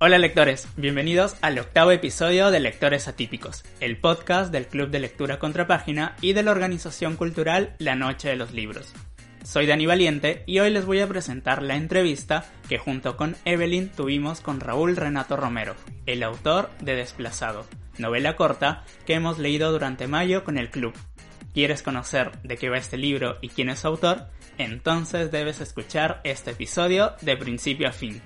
Hola lectores, bienvenidos al octavo episodio de Lectores Atípicos, el podcast del Club de Lectura Contrapágina y de la organización cultural La Noche de los Libros. Soy Dani Valiente y hoy les voy a presentar la entrevista que junto con Evelyn tuvimos con Raúl Renato Romero, el autor de Desplazado, novela corta que hemos leído durante mayo con el club. ¿Quieres conocer de qué va este libro y quién es su autor? Entonces debes escuchar este episodio de principio a fin.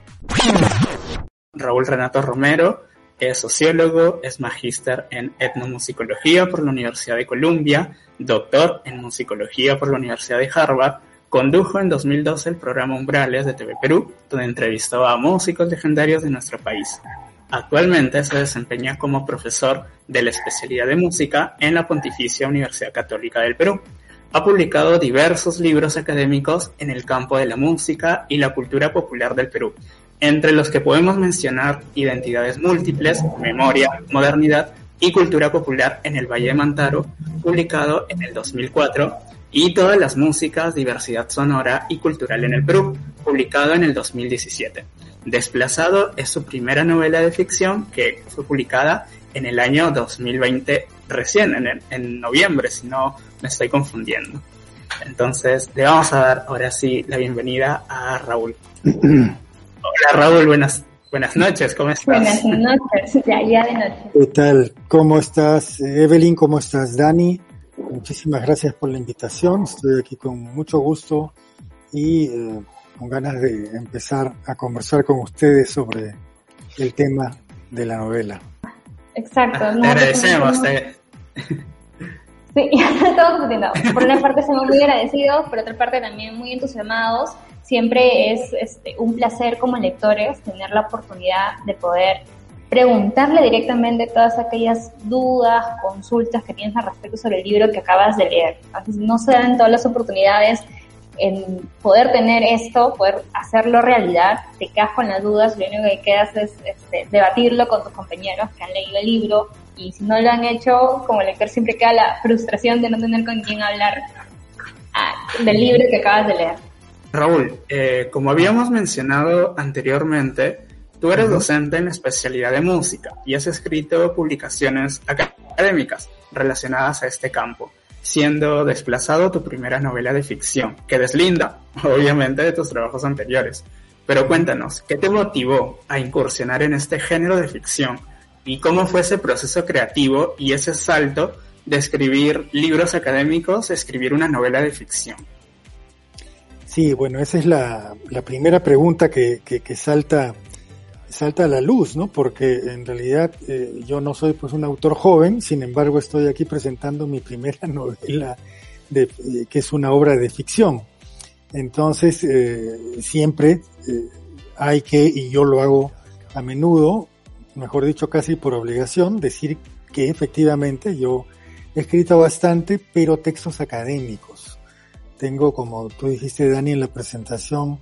Raúl Renato Romero es sociólogo, es magíster en etnomusicología por la Universidad de Columbia, doctor en musicología por la Universidad de Harvard, condujo en 2012 el programa Umbrales de TV Perú, donde entrevistó a músicos legendarios de nuestro país. Actualmente se desempeña como profesor de la especialidad de música en la Pontificia Universidad Católica del Perú. Ha publicado diversos libros académicos en el campo de la música y la cultura popular del Perú, entre los que podemos mencionar Identidades Múltiples, Memoria, Modernidad y Cultura Popular en el Valle de Mantaro, publicado en el 2004, y Todas las Músicas, Diversidad Sonora y Cultural en el Perú, publicado en el 2017. Desplazado es su primera novela de ficción que fue publicada en el año 2020, recién, en, en noviembre, si no me estoy confundiendo. Entonces, le vamos a dar ahora sí la bienvenida a Raúl. Hola Raúl, buenas, buenas noches, ¿cómo estás? Buenas noches, ya, ya de noche. ¿Qué tal? ¿Cómo estás, Evelyn? ¿Cómo estás, Dani? Muchísimas gracias por la invitación. Estoy aquí con mucho gusto y eh, con ganas de empezar a conversar con ustedes sobre el tema de la novela. Exacto. Ah, te agradecemos. Te... Sí, estamos discutiendo. Por una parte somos muy agradecidos, por otra parte también muy entusiasmados siempre es este, un placer como lectores tener la oportunidad de poder preguntarle directamente todas aquellas dudas, consultas que tienes al respecto sobre el libro que acabas de leer. no se dan todas las oportunidades en poder tener esto, poder hacerlo realidad, te quedas con las dudas, lo único que quedas es este, debatirlo con tus compañeros que han leído el libro y si no lo han hecho, como lector siempre queda la frustración de no tener con quién hablar ah, del libro que acabas de leer. Raúl, eh, como habíamos mencionado anteriormente, tú eres docente en especialidad de música y has escrito publicaciones académicas relacionadas a este campo, siendo Desplazado tu primera novela de ficción, que deslinda, obviamente, de tus trabajos anteriores. Pero cuéntanos, ¿qué te motivó a incursionar en este género de ficción y cómo fue ese proceso creativo y ese salto de escribir libros académicos a escribir una novela de ficción? Sí, bueno, esa es la, primera pregunta que, que, salta, salta a la luz, ¿no? Porque en realidad eh, yo no soy pues un autor joven, sin embargo estoy aquí presentando mi primera novela, de, eh, que es una obra de ficción. Entonces, eh, siempre hay que, y yo lo hago a menudo, mejor dicho casi por obligación, decir que efectivamente yo he escrito bastante, pero textos académicos tengo, como tú dijiste, Dani, en la presentación,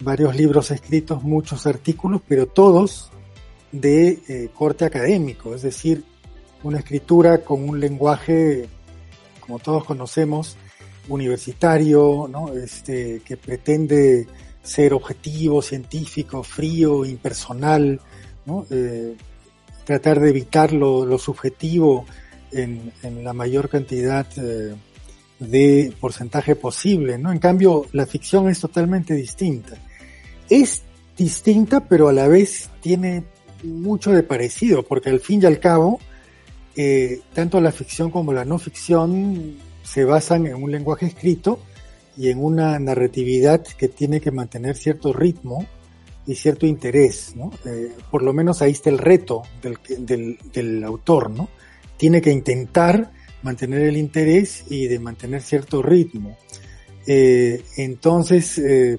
varios libros escritos, muchos artículos, pero todos de eh, corte académico, es decir, una escritura con un lenguaje, como todos conocemos, universitario, ¿no? este, que pretende ser objetivo, científico, frío, impersonal, ¿no? Eh, tratar de evitar lo, subjetivo en, la mayor cantidad eh, de porcentaje posible, ¿no? En cambio, la ficción es totalmente distinta. Es distinta, pero a la vez tiene mucho de parecido, porque al fin y al cabo, eh, tanto la ficción como la no ficción se basan en un lenguaje escrito y en una narratividad que tiene que mantener cierto ritmo y cierto interés, ¿no? Eh, por lo menos ahí está el reto del, del, del autor, ¿no? Tiene que intentar mantener el interés y de mantener cierto ritmo. Eh, entonces, eh,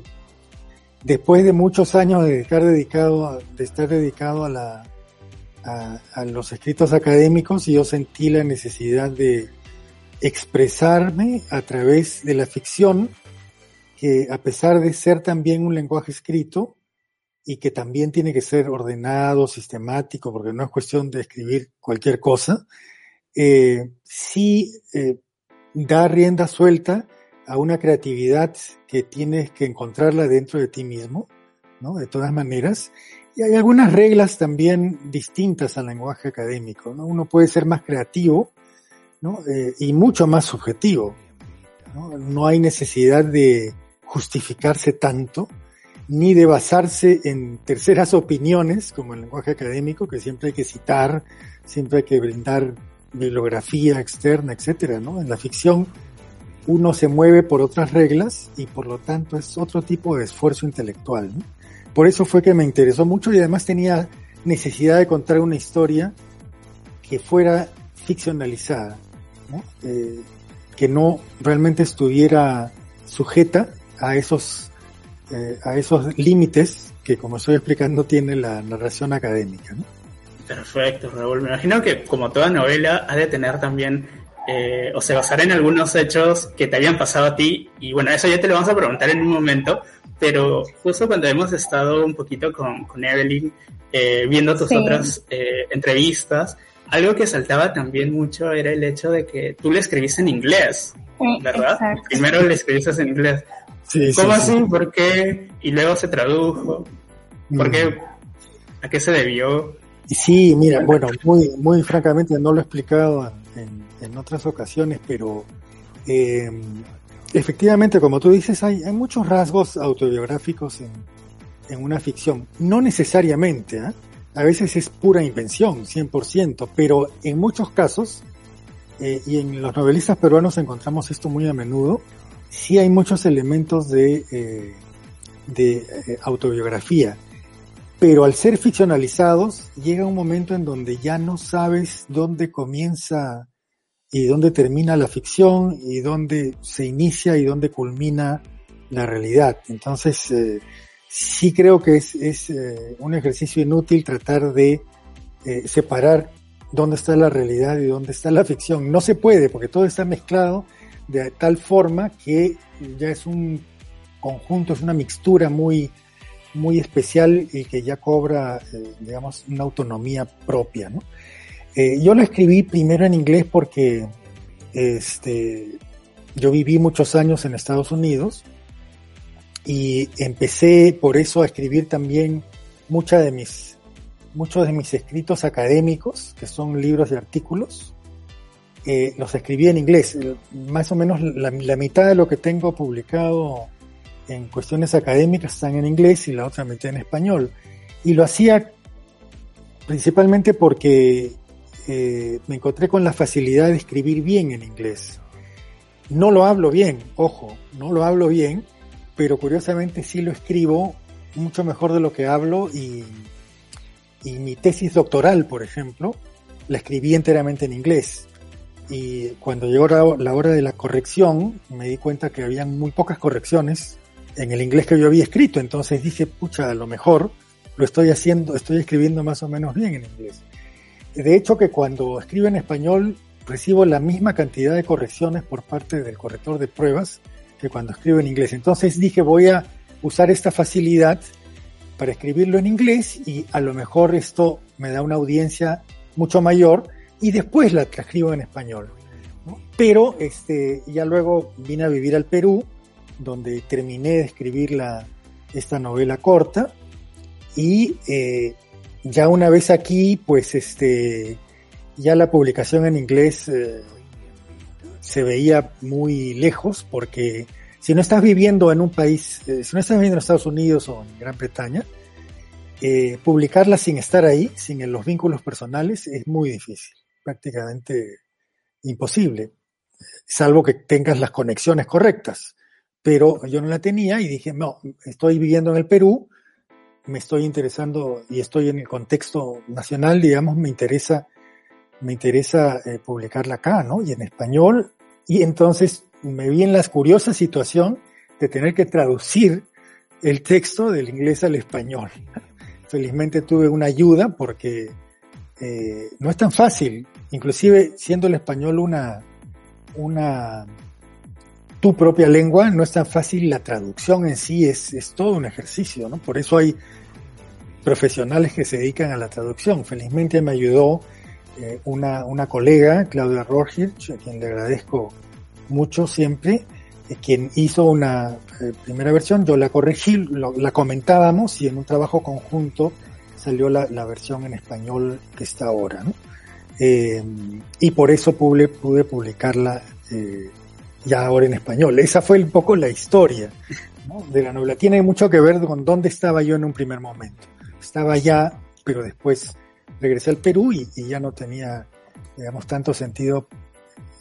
después de muchos años de estar dedicado, de estar dedicado a, la, a, los escritos académicos, yo sentí la necesidad de expresarme a través de la ficción, que a pesar de ser también un lenguaje escrito, y que también tiene que ser ordenado, sistemático, porque no es cuestión de escribir cualquier cosa, eh, sí eh, da rienda suelta a una creatividad que tienes que encontrarla dentro de ti mismo, ¿no? De todas maneras, Y hay algunas reglas también distintas al lenguaje académico. ¿no? Uno puede ser más creativo ¿no? Eh, y mucho más subjetivo. ¿no? no hay necesidad de justificarse tanto, ni de basarse en terceras opiniones, como el lenguaje académico, que siempre hay que citar, siempre hay que brindar bibliografía externa, etcétera, ¿no? En la ficción uno se mueve por otras reglas y por lo tanto es otro tipo de esfuerzo intelectual. ¿no? Por eso fue que me interesó mucho y además tenía necesidad de contar una historia que fuera ficcionalizada, ¿no? Eh, que no realmente estuviera sujeta a esos eh, a esos límites que, como estoy explicando, tiene la narración académica. ¿no? Perfecto, Raúl. Me imagino que, como toda novela, ha de tener también eh, o se basará en algunos hechos que te habían pasado a ti. Y bueno, eso ya te lo vamos a preguntar en un momento. Pero justo cuando hemos estado un poquito con, con Evelyn, eh, viendo tus otras eh, entrevistas, algo que saltaba también mucho era el hecho de que tú le escribiste en inglés, ¿verdad? Primero le escribiste en inglés. ¿Cómo así? ¿Por qué? Y luego se tradujo. ¿Por qué? Mm. ¿A qué se debió? Sí, mira, bueno, muy, muy francamente no lo he explicado en, otras ocasiones, pero eh, efectivamente, como tú dices, hay, hay muchos rasgos autobiográficos en, en una ficción. No necesariamente, ¿eh? a veces es pura invención, 100%, pero en muchos casos, eh, y en los novelistas peruanos encontramos esto muy a menudo, sí hay muchos elementos de, eh, de eh, autobiografía, pero al ser ficcionalizados llega un momento en donde ya no sabes dónde comienza y dónde termina la ficción y dónde se inicia y dónde culmina la realidad. Entonces, eh, sí creo que es, eh, un ejercicio inútil tratar de eh, separar dónde está la realidad y dónde está la ficción. No se puede porque todo está mezclado de tal forma que ya es un conjunto, es una mixtura muy, muy especial y que ya cobra, eh, digamos, una autonomía propia, ¿no? Eh, yo lo escribí primero en inglés porque este, yo viví muchos años en Estados Unidos y empecé por eso a escribir también mucha de mis, muchos de mis escritos académicos, que son libros y artículos, eh, los escribí en inglés. Más o menos la, la, mitad de lo que tengo publicado en cuestiones académicas están en inglés y la otra mitad en español. Y lo hacía principalmente porque eh, me encontré con la facilidad de escribir bien en inglés. No lo hablo bien, ojo, no lo hablo bien, pero curiosamente sí lo escribo mucho mejor de lo que hablo y, y mi tesis doctoral, por ejemplo, la escribí enteramente en inglés. Y cuando llegó la hora de la corrección, me di cuenta que habían muy pocas correcciones en el inglés que yo había escrito. Entonces dije, pucha, a lo mejor lo estoy haciendo, estoy escribiendo más o menos bien en inglés. De hecho, que cuando escribo en español recibo la misma cantidad de correcciones por parte del corrector de pruebas que cuando escribo en inglés. Entonces dije, voy a usar esta facilidad para escribirlo en inglés y a lo mejor esto me da una audiencia mucho mayor y después la transcribo en español. ¿no? Pero este, ya luego vine a vivir al Perú, donde terminé de escribir la, esta novela corta y eh, ya una vez aquí, pues este, ya la publicación en inglés eh, se veía muy lejos porque si no estás viviendo en un país, eh, si no estás viviendo en Estados Unidos o en Gran Bretaña, publicarla sin estar ahí, sin los vínculos personales, es muy difícil, prácticamente imposible, salvo que tengas las conexiones correctas. Pero yo no la tenía y dije, no, estoy viviendo en el Perú, me estoy interesando y estoy en el contexto nacional, digamos, me interesa, me interesa eh, publicarla acá, ¿no? Y en español. Y entonces me vi en la curiosa situación de tener que traducir el texto del inglés al español. Felizmente tuve una ayuda porque eh, no es tan fácil, inclusive siendo el español una, una tu propia lengua, no es tan fácil, la traducción en sí es, es todo un ejercicio, ¿no? Por eso hay profesionales que se dedican a la traducción. Felizmente me ayudó eh, una, una colega, Claudia Rorhirch, a quien le agradezco mucho siempre, eh, quien hizo una eh, primera versión, yo la corregí, la comentábamos y en un trabajo conjunto salió la, versión en español que está ahora, ¿no? Y por eso pude, pude publicarla ya ahora en español. Esa fue un poco la historia de la novela. Tiene mucho que ver con dónde estaba yo en un primer momento. Estaba allá, pero después regresé al Perú y, ya no tenía, digamos, tanto sentido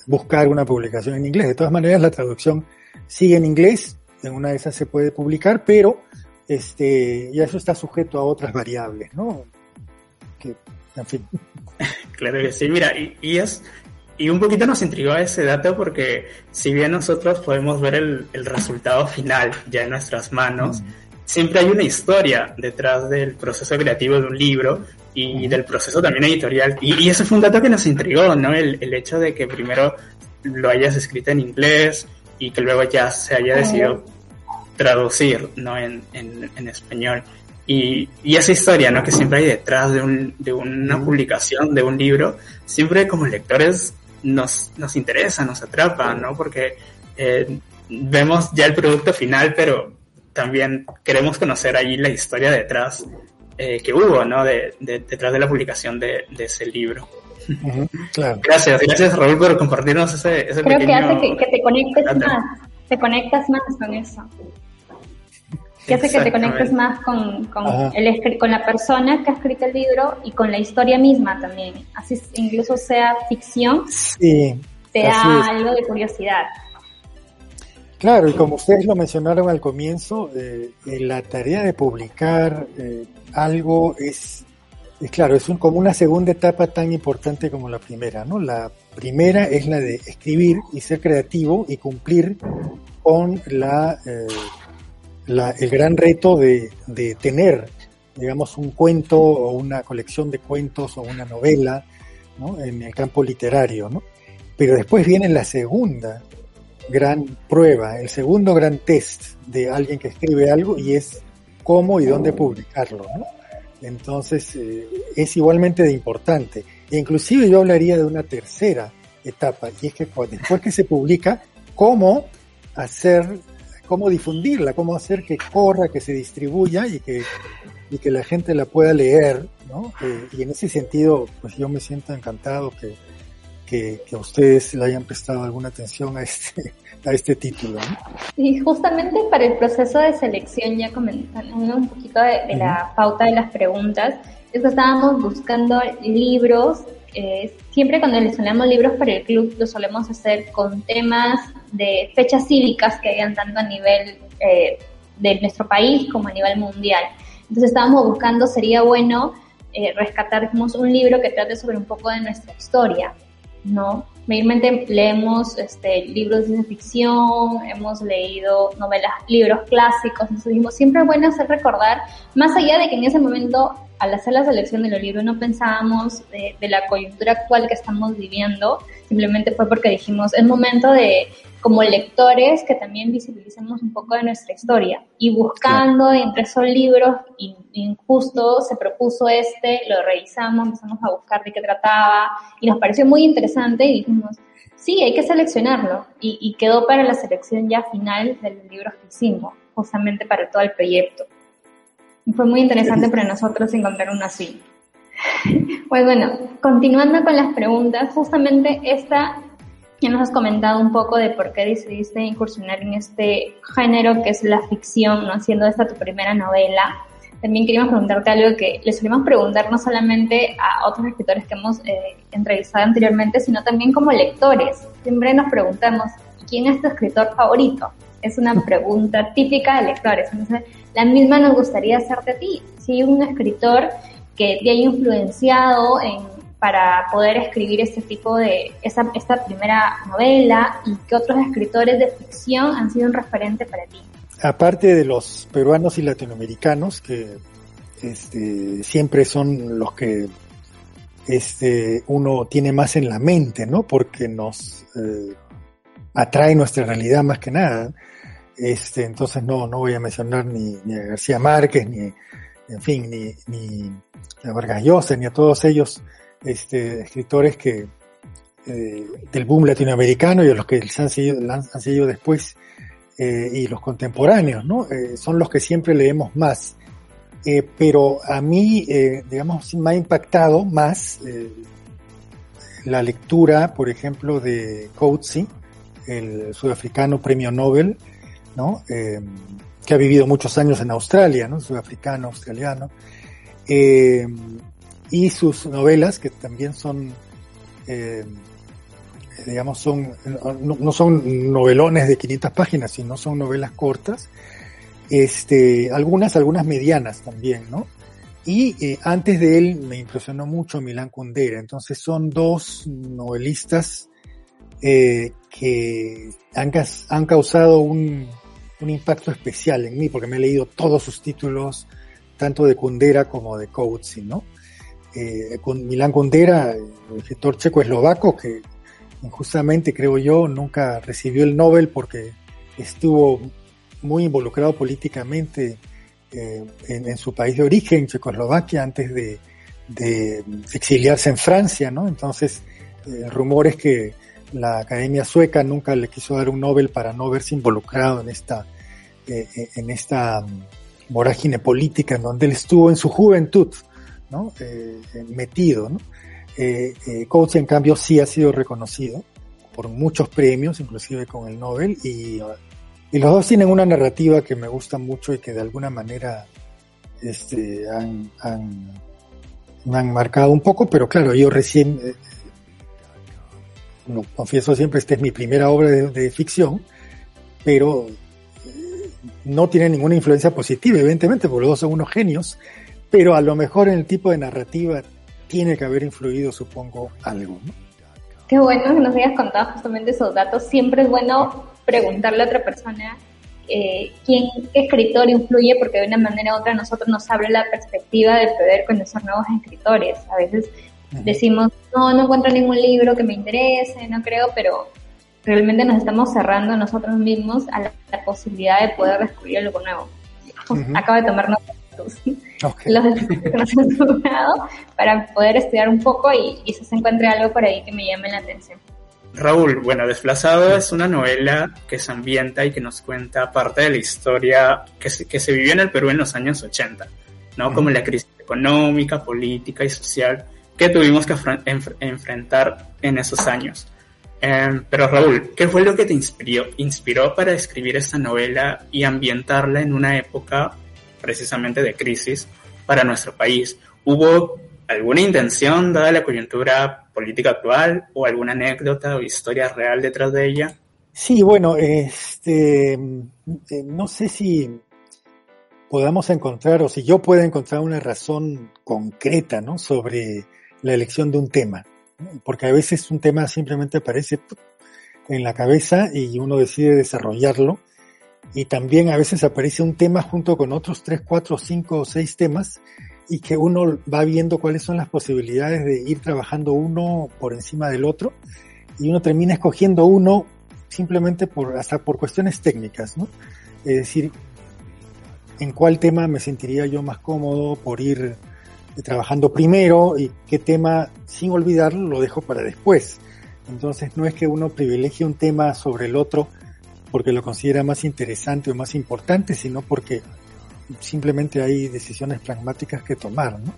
buscar una publicación en inglés. De todas maneras, la traducción sigue en inglés, en una de esas se puede publicar, pero este, ya eso está sujeto a otras variables, ¿no? Que, en fin. Claro que sí, mira, y, y es y un poquito nos intrigó ese dato porque si bien nosotros podemos ver el, el resultado final ya en nuestras manos, siempre hay una historia detrás del proceso creativo de un libro y del proceso también editorial. Y, y, ese fue un dato que nos intrigó, ¿no? El, el, hecho de que primero lo hayas escrito en inglés y que luego ya se haya decidido traducir, ¿no? En, en, en español. Y, y, esa historia, ¿no? Que siempre hay detrás de, un, de una publicación, de un libro, siempre como lectores nos, nos interesa, nos atrapa, ¿no? Porque eh, vemos ya el producto final, pero también queremos conocer ahí la historia detrás eh, que hubo, ¿no? De, detrás de la publicación de, ese libro. claro. Gracias, gracias Raúl por compartirnos ese, ese Creo que hace que, te conectes más, te conectas más con eso. Que hace que te conectes más con, con, el, con la persona que ha escrito el libro y con la historia misma también. Así incluso sea ficción, sí, te da algo de curiosidad. Claro, y como ustedes lo mencionaron al comienzo, eh, la tarea de publicar eh, algo es, es, claro, es como una segunda etapa tan importante como la primera, ¿no? La primera es la de escribir y ser creativo y cumplir con la, eh, la el gran reto de, tener, digamos, un cuento o una colección de cuentos o una novela, ¿no? En el campo literario. Pero después viene la segunda, gran prueba, el segundo gran test de alguien que escribe algo y es cómo y dónde publicarlo. Entonces eh, es igualmente de importante. E inclusive yo hablaría de una tercera etapa y es que después que se publica, cómo hacer, cómo difundirla, cómo hacer que corra, que se distribuya y que, y que la gente la pueda leer, ¿no? Eh, y en ese sentido, pues yo me siento encantado que, que, que, ustedes le hayan prestado alguna atención a este, a este título. Y justamente para el proceso de selección, ya comentando un poquito de, la pauta de las preguntas, es que estábamos buscando libros. Eh, siempre cuando seleccionamos libros para el club, lo solemos hacer con temas de fechas cívicas que hayan tanto a nivel eh, de nuestro país como a nivel mundial. Entonces estábamos buscando, sería bueno eh, rescatar un libro que trate sobre un poco de nuestra historia, ¿no? Mayormente leemos este, libros de ficción, hemos leído novelas, libros clásicos, entonces dijimos, siempre es bueno hacer recordar, más allá de que en ese momento, al hacer la selección de los libros, no pensábamos de, de la coyuntura actual que estamos viviendo, simplemente fue porque dijimos, es momento de como lectores que también visibilicemos un poco de nuestra historia. Y buscando entre esos libros y, justo se propuso este, lo revisamos, empezamos a buscar de qué trataba y nos pareció muy interesante y dijimos, sí, hay que seleccionarlo. Y, y quedó para la selección ya final de los libros que hicimos, justamente para todo el proyecto. Fue muy interesante para nosotros encontrar uno así. Pues bueno, continuando con las preguntas, justamente esta ya nos has comentado un poco de por qué decidiste incursionar en este género que es la ficción, ¿no? Siendo esta tu primera novela. También queríamos preguntarte algo que le solemos preguntar no solamente a otros escritores que hemos eh, entrevistado anteriormente, sino también como lectores. Siempre nos preguntamos, ¿quién es tu escritor favorito? Es una pregunta típica de lectores. Entonces, la misma nos gustaría hacerte a ti. Si un escritor que te haya influenciado en para poder escribir este tipo de, esta, esta primera novela y qué otros escritores de ficción han sido un referente para ti? Aparte de los peruanos y latinoamericanos, que este, siempre son los que este, uno tiene más en la mente, ¿no? Porque nos eh, atrae nuestra realidad más que nada. Este, entonces no, no voy a mencionar ni, a García Márquez, ni, en fin, ni, a Vargas Llosa, ni a todos ellos este, escritores que eh, del boom latinoamericano y a los que han seguido, han, seguido después eh, y los contemporáneos, ¿no? Eh, son los que siempre leemos más. Pero a mí, digamos, me ha impactado más la lectura, por ejemplo, de Coetzee, el sudafricano premio Nobel, ¿no? que ha vivido muchos años en Australia, ¿no? Sudafricano, australiano. y sus novelas, que también son, digamos, son, no, son novelones de 500 páginas, sino son novelas cortas, este, algunas, algunas medianas también, ¿no? Y eh, antes de él me impresionó mucho Milán Kundera. Entonces son dos novelistas eh, que han causado un, un, impacto especial en mí, porque me he leído todos sus títulos, tanto de Kundera como de Coetzee, ¿no? Eh, con Milán Kundera, el escritor checo-eslovaco, que injustamente, creo yo, nunca recibió el Nobel porque estuvo muy involucrado políticamente eh, en, su país de origen, Checoslovaquia, antes de, exiliarse en Francia, ¿no? Entonces, el rumor es que la Academia Sueca nunca le quiso dar un Nobel para no verse involucrado en esta, eh, eh, en esta mm, vorágine política en donde él estuvo en su juventud, ¿no? metido, ¿no? Coates, en cambio, sí ha sido reconocido por muchos premios, inclusive con el Nobel, y y los dos tienen una narrativa que me gusta mucho y que de alguna manera este, han, han, me han marcado un poco, pero claro, yo recién, confieso siempre, esta es mi primera obra de, ficción, pero eh, no tiene ninguna influencia positiva, evidentemente, porque los dos son unos genios, pero a lo mejor en el tipo de narrativa tiene que haber influido, supongo, algo. ¿no? Qué bueno que nos hayas contado justamente esos datos. Siempre es bueno preguntarle a otra persona eh, quién, qué escritor influye, porque de una manera u otra nosotros nos abre la perspectiva de poder conocer nuevos escritores. A veces decimos, no, no encuentro ningún libro que me interese, no creo, pero realmente nos estamos cerrando nosotros mismos a la, posibilidad de poder descubrir algo nuevo. Acabo de tomar nota los que nos han para poder estudiar un poco y quizás encuentre algo por ahí que me llame la atención. Raúl, bueno, Desplazado es una novela que se ambienta y que nos cuenta parte de la historia que se, que se vivió en el Perú en los años 80, ¿no? Como la crisis económica, política y social que tuvimos que enfrentar en esos años. Em, pero Raúl, ¿qué fue lo que te inspiró, inspiró para escribir esta novela y ambientarla en una época precisamente de crisis para nuestro país? ¿Hubo alguna intención dada la coyuntura política actual o alguna anécdota o historia real detrás de ella? Sí, bueno, este, eh, no sé si podamos encontrar o si yo pueda encontrar una razón concreta, ¿no? Sobre la elección de un tema, porque a veces un tema simplemente aparece en la cabeza y uno decide desarrollarlo y también a veces aparece un tema junto con otros tres, cuatro, cinco o seis temas y que uno va viendo cuáles son las posibilidades de ir trabajando uno por encima del otro y uno termina escogiendo uno simplemente por hasta por cuestiones técnicas, ¿no? Es decir, en cuál tema me sentiría yo más cómodo por ir trabajando primero y qué tema, sin olvidarlo, lo dejo para después. Entonces no es que uno privilegie un tema sobre el otro porque lo considera más interesante o más importante, sino porque simplemente hay decisiones pragmáticas que tomar, ¿no?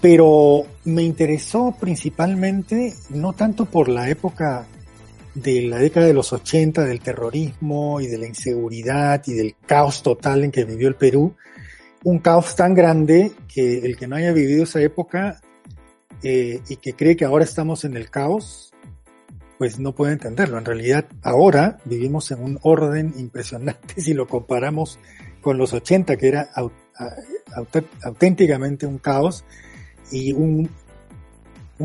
Pero me interesó principalmente, no tanto por la época de la década de los 80, del terrorismo y de la inseguridad y del caos total en que vivió el Perú, un caos tan grande que el que no haya vivido esa época eh, y que cree que ahora estamos en el caos, pues no puede entenderlo. En realidad, ahora vivimos en un orden impresionante si lo comparamos con los 80, que era auténticamente un caos y un,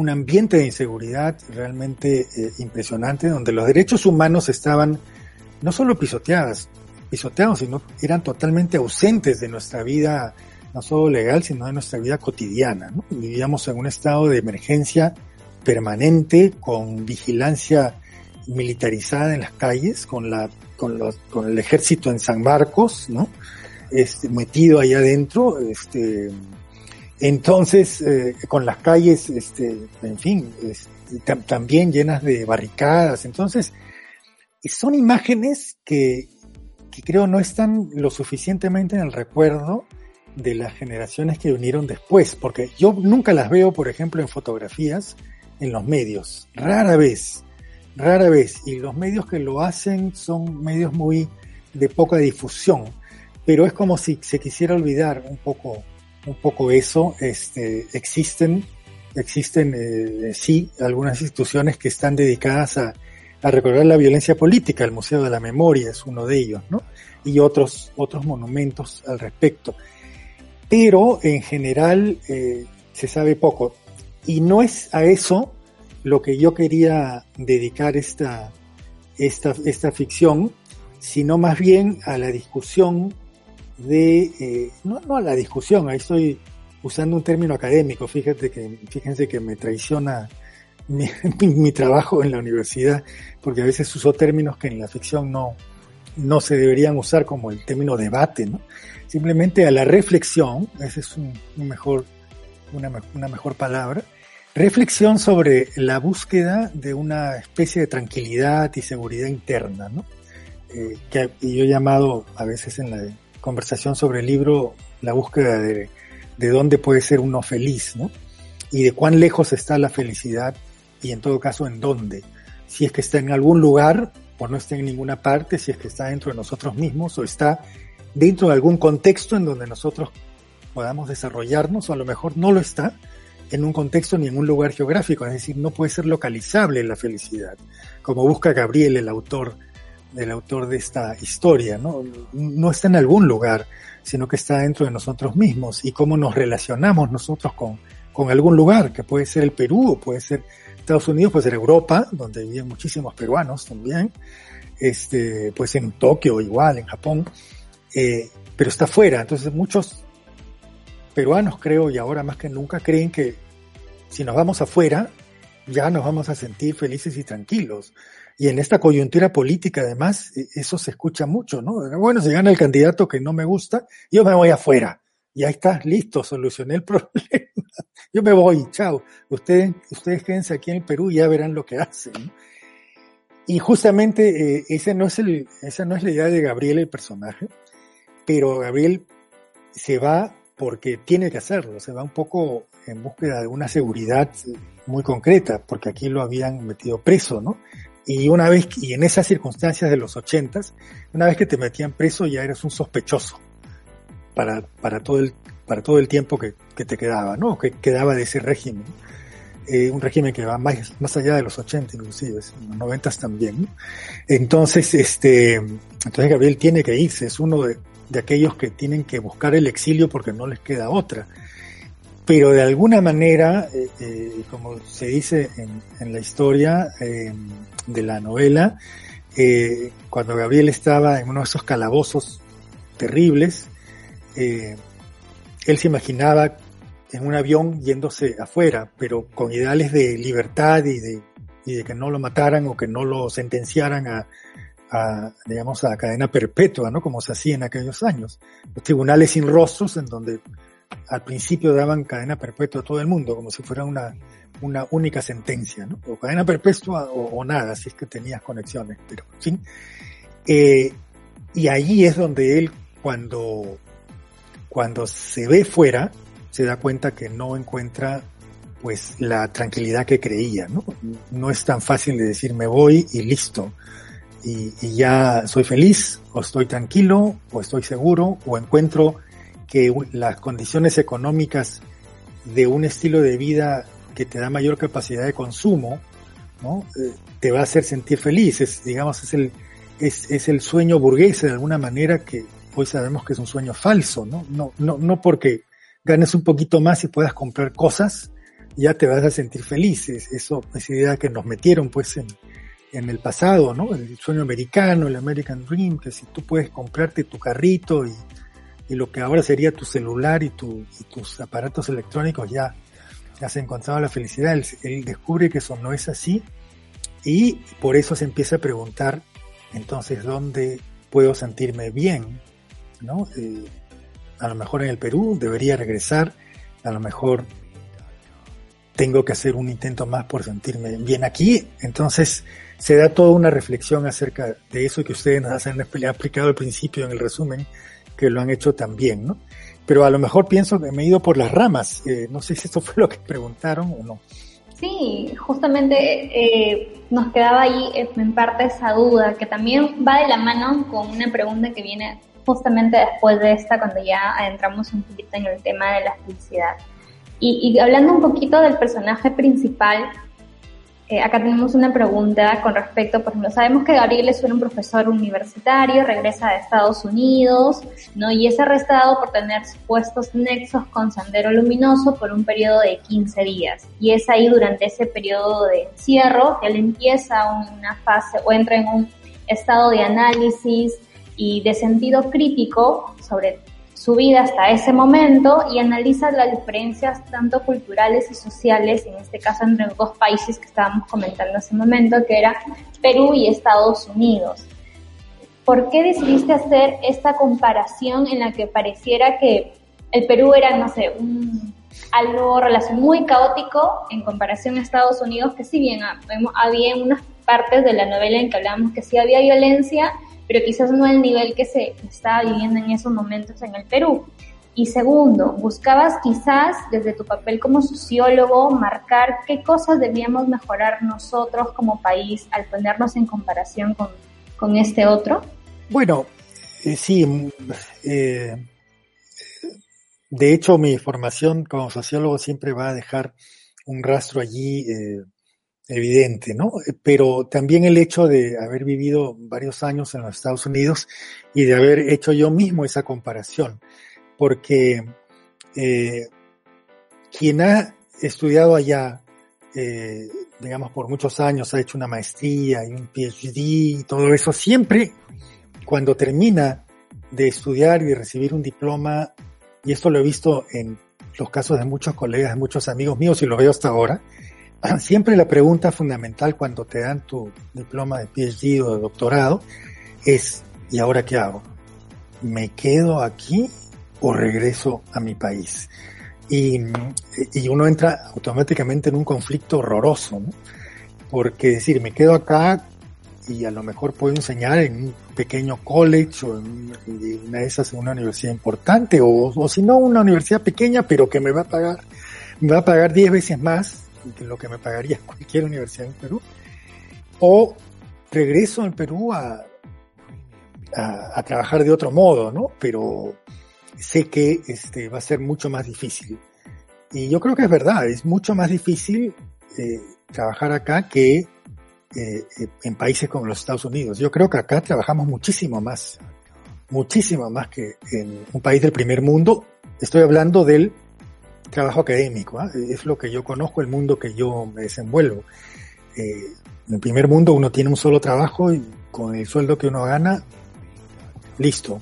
ambiente de inseguridad realmente eh, impresionante, donde los derechos humanos estaban no solo pisoteadas, pisoteados, sino eran totalmente ausentes de nuestra vida, no solo legal, sino de nuestra vida cotidiana. Vivíamos en un estado de emergencia permanente, con vigilancia militarizada en las calles, con la con, los, con el ejército en San Marcos, ¿no? Este, metido ahí adentro, este, entonces, eh, con las calles, este, en fin, este, también llenas de barricadas. Entonces, son imágenes que, que creo no están lo suficientemente en el recuerdo de las generaciones que vinieron después, porque yo nunca las veo, por ejemplo, en fotografías en los medios, rara vez, rara vez, y los medios que lo hacen son medios muy de poca difusión, pero es como si se quisiera olvidar un poco, un poco eso, este, existen, existen, eh, sí, algunas instituciones que están dedicadas a, a recordar la violencia política, el Museo de la Memoria es uno de ellos, ¿no? Y otros, otros monumentos al respecto. Pero en general eh, se sabe poco. Y no es a eso lo que yo quería dedicar esta, esta, esta ficción, sino más bien a la discusión de, eh, no, no a la discusión, ahí estoy usando un término académico, fíjate que, fíjense que me traiciona mi, trabajo en la universidad, porque a veces uso términos que en la ficción no, no se deberían usar como el término debate, ¿no? Simplemente a la reflexión, esa es un, mejor, una, una mejor palabra, reflexión sobre la búsqueda de una especie de tranquilidad y seguridad interna, ¿no? Eh, que yo he llamado a veces en la conversación sobre el libro la búsqueda de, de dónde puede ser uno feliz, ¿no? Y de cuán lejos está la felicidad y en todo caso en dónde. Si es que está en algún lugar o no está en ninguna parte, si es que está dentro de nosotros mismos o está dentro de algún contexto en donde nosotros podamos desarrollarnos o a lo mejor no lo está en un contexto ni en un lugar geográfico, es decir, no puede ser localizable la felicidad, como busca Gabriel, el autor, el autor de esta historia, ¿no? No está en algún lugar, sino que está dentro de nosotros mismos y cómo nos relacionamos nosotros con, con algún lugar, que puede ser el Perú o puede ser Estados Unidos, puede ser Europa, donde viven muchísimos peruanos también, este, pues en Tokio igual, en Japón, eh, pero está fuera. Entonces muchos peruanos creo y ahora más que nunca creen que si nos vamos afuera ya nos vamos a sentir felices y tranquilos. Y en esta coyuntura política además e, eso se escucha mucho, ¿no? Bueno, si gana el candidato que no me gusta, yo me voy afuera. Y ahí está, listo, solucioné el problema. Yo me voy, chao. Ustedes, ustedes quédense aquí en el Perú y ya verán lo que hacen. Y justamente eh, no es el, esa no es la idea de Gabriel, el personaje, pero Gabriel se va porque tiene que hacerlo, se va un poco en búsqueda de una seguridad muy concreta, porque aquí lo habían metido preso, ¿no? Y una vez, y en esas circunstancias de los ochentas, una vez que te metían preso ya eres un sospechoso para, para todo el para todo el tiempo que, que te quedaba, ¿no? Que quedaba de ese régimen. Eh, un régimen que va más, más allá de los 80 inclusive, los 90 también. ¿no? Entonces, este, entonces Gabriel tiene que irse, es uno de, de, aquellos que tienen que buscar el exilio porque no les queda otra. Pero de alguna manera, eh, eh, como se dice en, en la historia eh, de la novela, eh, cuando Gabriel estaba en uno de esos calabozos terribles, eh, él se imaginaba en un avión yéndose afuera, pero con ideales de libertad y de, y de que no lo mataran o que no lo sentenciaran a, digamos, a cadena perpetua, ¿no? Como se hacía en aquellos años. Los tribunales sin rostros en donde al principio daban cadena perpetua a todo el mundo, como si fuera una, una única sentencia, ¿no? O cadena perpetua o, nada, si es que tenías conexiones, pero, ¿sí? Eh, y allí es donde él, cuando cuando se ve fuera, se da cuenta que no encuentra pues la tranquilidad que creía, ¿no? Es tan fácil de decir me voy y listo. Y, ya soy feliz, o estoy tranquilo, o estoy seguro, o encuentro que las condiciones económicas de un estilo de vida que te da mayor capacidad de consumo. Eh, te va a hacer sentir feliz. Es, digamos, es el, es el sueño burgués de alguna manera que, hoy sabemos que es un sueño falso, ¿no? No, no, no porque ganes un poquito más y puedas comprar cosas, ya te vas a sentir feliz. eso, esa idea que nos metieron pues en, en el pasado, ¿no? El sueño americano, el American Dream, que si tú puedes comprarte tu carrito y, y lo que ahora sería tu celular y, tu, y tus aparatos electrónicos, ya, ya has encontrado la felicidad. Él, él descubre que eso no es así y por eso se empieza a preguntar, entonces, ¿dónde puedo sentirme bien? ¿No? Eh, a lo mejor en el Perú debería regresar, a lo mejor tengo que hacer un intento más por sentirme bien aquí. Entonces se da toda una reflexión acerca de eso que ustedes nos han explicado al principio en el resumen, que lo han hecho también, ¿no? pero a lo mejor pienso que me he ido por las ramas. Eh, no sé si esto fue lo que preguntaron o no. Sí, justamente eh, nos quedaba ahí en parte esa duda, que también va de la mano con una pregunta que viene justamente después de esta, cuando ya adentramos un poquito en el tema de la felicidad. Y, hablando un poquito del personaje principal, eh, acá tenemos una pregunta con respecto, por ejemplo, sabemos que Gabriel es un profesor universitario, regresa de Estados Unidos, ¿no? Y es arrestado por tener supuestos nexos con Sendero Luminoso por un periodo de 15 días. Y es ahí durante ese periodo de encierro que él empieza una fase o entra en un estado de análisis y de sentido crítico sobre su vida hasta ese momento y analiza las diferencias tanto culturales y sociales, en este caso entre los dos países que estábamos comentando en ese momento, que era Perú y Estados Unidos. ¿Por qué decidiste hacer esta comparación en la que pareciera que el Perú era, no sé, un, algo relación muy caótico en comparación a Estados Unidos, que si bien había unas partes de la novela en que hablábamos que sí había violencia, pero quizás no el nivel que se estaba viviendo en esos momentos en el Perú. Y segundo, buscabas quizás desde tu papel como sociólogo marcar qué cosas debíamos mejorar nosotros como país al ponernos en comparación con, con este otro. Bueno, eh, sí, mm, eh, de hecho mi formación como sociólogo siempre va a dejar un rastro allí eh, evidente, ¿no? Pero también el hecho de haber vivido varios años en los Estados Unidos y de haber hecho yo mismo esa comparación, porque eh, quien ha estudiado allá, eh, digamos, por muchos años, ha hecho una maestría y un PhD y todo eso, siempre cuando termina de estudiar y recibir un diploma, y esto lo he visto en los casos de muchos colegas, de muchos amigos míos y lo veo hasta ahora, siempre la pregunta fundamental cuando te dan tu diploma de PhD o de doctorado es, ¿y ahora qué hago? ¿Me quedo aquí o regreso a mi país? Y, y uno entra automáticamente en un conflicto horroroso. Porque decir, me quedo acá y a lo mejor puedo enseñar en un pequeño college o en una de esas en una universidad importante o, o si no una universidad pequeña pero que me va a pagar me va a pagar 10 veces más lo que me pagaría cualquier universidad en Perú, o regreso al Perú a, a, trabajar de otro modo, ¿no? Pero sé que este, va a ser mucho más difícil. Y yo creo que es verdad, es mucho más difícil eh, trabajar acá que eh, en países como los Estados Unidos. Yo creo que acá trabajamos muchísimo más, muchísimo más que en un país del primer mundo. Estoy hablando del trabajo académico, ¿ah? es lo que yo conozco, el mundo que yo me desenvuelvo. Eh, en el primer mundo uno tiene un solo trabajo y con el sueldo que uno gana, listo,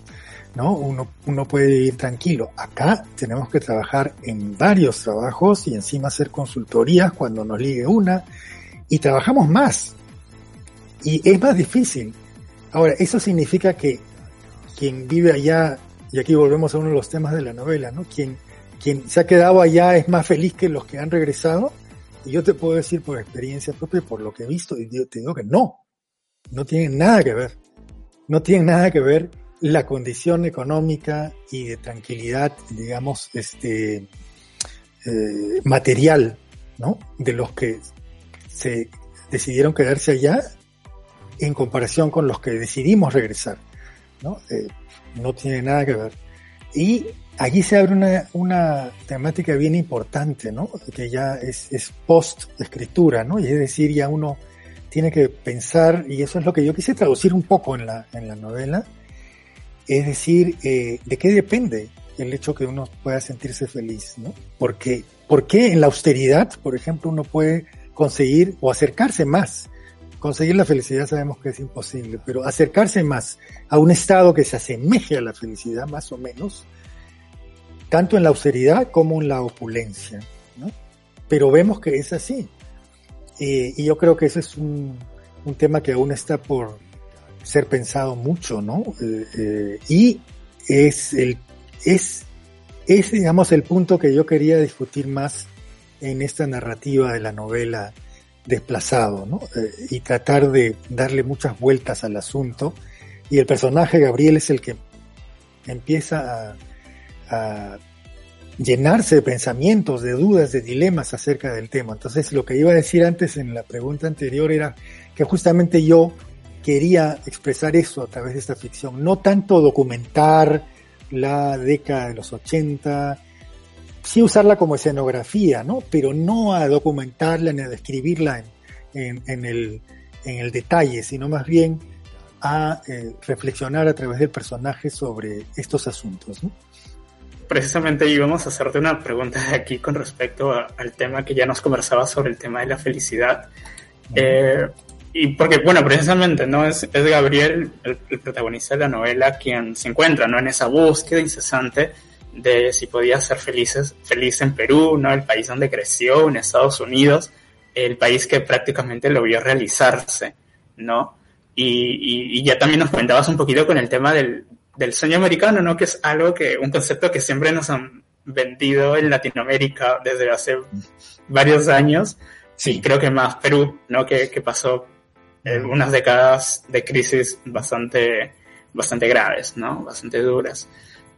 ¿no? Uno, uno puede vivir tranquilo. Acá tenemos que trabajar en varios trabajos y encima hacer consultorías cuando nos ligue una y trabajamos más. Y es más difícil. Ahora, eso significa que quien vive allá, y aquí volvemos a uno de los temas de la novela, ¿no? Quien quien se ha quedado allá es más feliz que los que han regresado. Y yo te puedo decir por experiencia propia, por lo que he visto, y te digo que no, no tiene nada que ver. No tiene nada que ver la condición económica y de tranquilidad, digamos, este, eh, material, ¿no? De los que se decidieron quedarse allá en comparación con los que decidimos regresar, ¿no? Eh, no tiene nada que ver. Y Aquí se abre una, una temática bien importante, ¿no? Que ya es, es post-escritura, ¿no? Y es decir, ya uno tiene que pensar, y eso es lo que yo quise traducir un poco en la, en la novela, es decir, eh, ¿de qué depende el hecho que uno pueda sentirse feliz, ¿no? Porque, ¿por qué en la austeridad, por ejemplo, uno puede conseguir o acercarse más? Conseguir la felicidad sabemos que es imposible, pero acercarse más a un estado que se asemeje a la felicidad, más o menos, tanto en la austeridad como en la opulencia. ¿no? Pero vemos que es así. y yo creo que ese es un, un, tema que aún está por ser pensado mucho, ¿no? Eh, eh, y es el, es, es, digamos, el punto que yo quería discutir más en esta narrativa de la novela Desplazado, ¿no? Eh, y tratar de darle muchas vueltas al asunto. Y el personaje Gabriel es el que empieza a, a llenarse de pensamientos, de dudas, de dilemas acerca del tema. Entonces, lo que iba a decir antes en la pregunta anterior era que justamente yo quería expresar eso a través de esta ficción, no tanto documentar la década de los 80, sí usarla como escenografía, ¿no? Pero no a documentarla ni a describirla en, en, el, en el detalle, sino más bien a eh, reflexionar a través del personaje sobre estos asuntos, ¿no? precisamente íbamos a hacerte una pregunta aquí con respecto al tema que ya nos conversaba sobre el tema de la felicidad. Eh, y porque, bueno, precisamente, ¿no? Es, es Gabriel, el, protagonista de la novela, quien se encuentra, ¿no? En esa búsqueda incesante de si podía ser felices, feliz en Perú, ¿no? El país donde creció, en Estados Unidos, el país que prácticamente lo vio realizarse, ¿no? Y, y, y ya también nos comentabas un poquito con el tema del, del sueño americano, ¿no? Que es algo que, un concepto que siempre nos han vendido en Latinoamérica desde hace varios años. Sí, creo que más Perú, ¿no? Que, que pasó unas décadas de crisis bastante, bastante graves, ¿no? Bastante duras.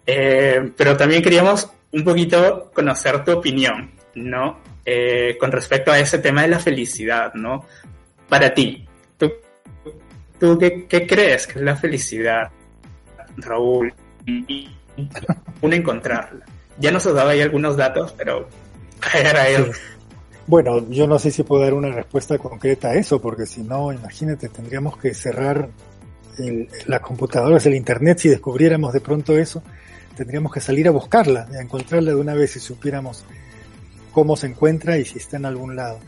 Eh, pero también queríamos un poquito conocer tu opinión, ¿no? Eh, con respecto a ese tema de la felicidad, ¿no? Para ti, ¿tú, tú qué, qué crees que es la felicidad? Raúl, y uno encontrarla. Ya nos daba ahí algunos datos, pero era él. Bueno, yo no sé si puedo dar una respuesta concreta a eso, porque si no, imagínate, tendríamos que cerrar las computadoras, el Internet, si descubriéramos de pronto eso, tendríamos que salir a buscarla, a encontrarla de una vez si supiéramos cómo se encuentra y si está en algún lado.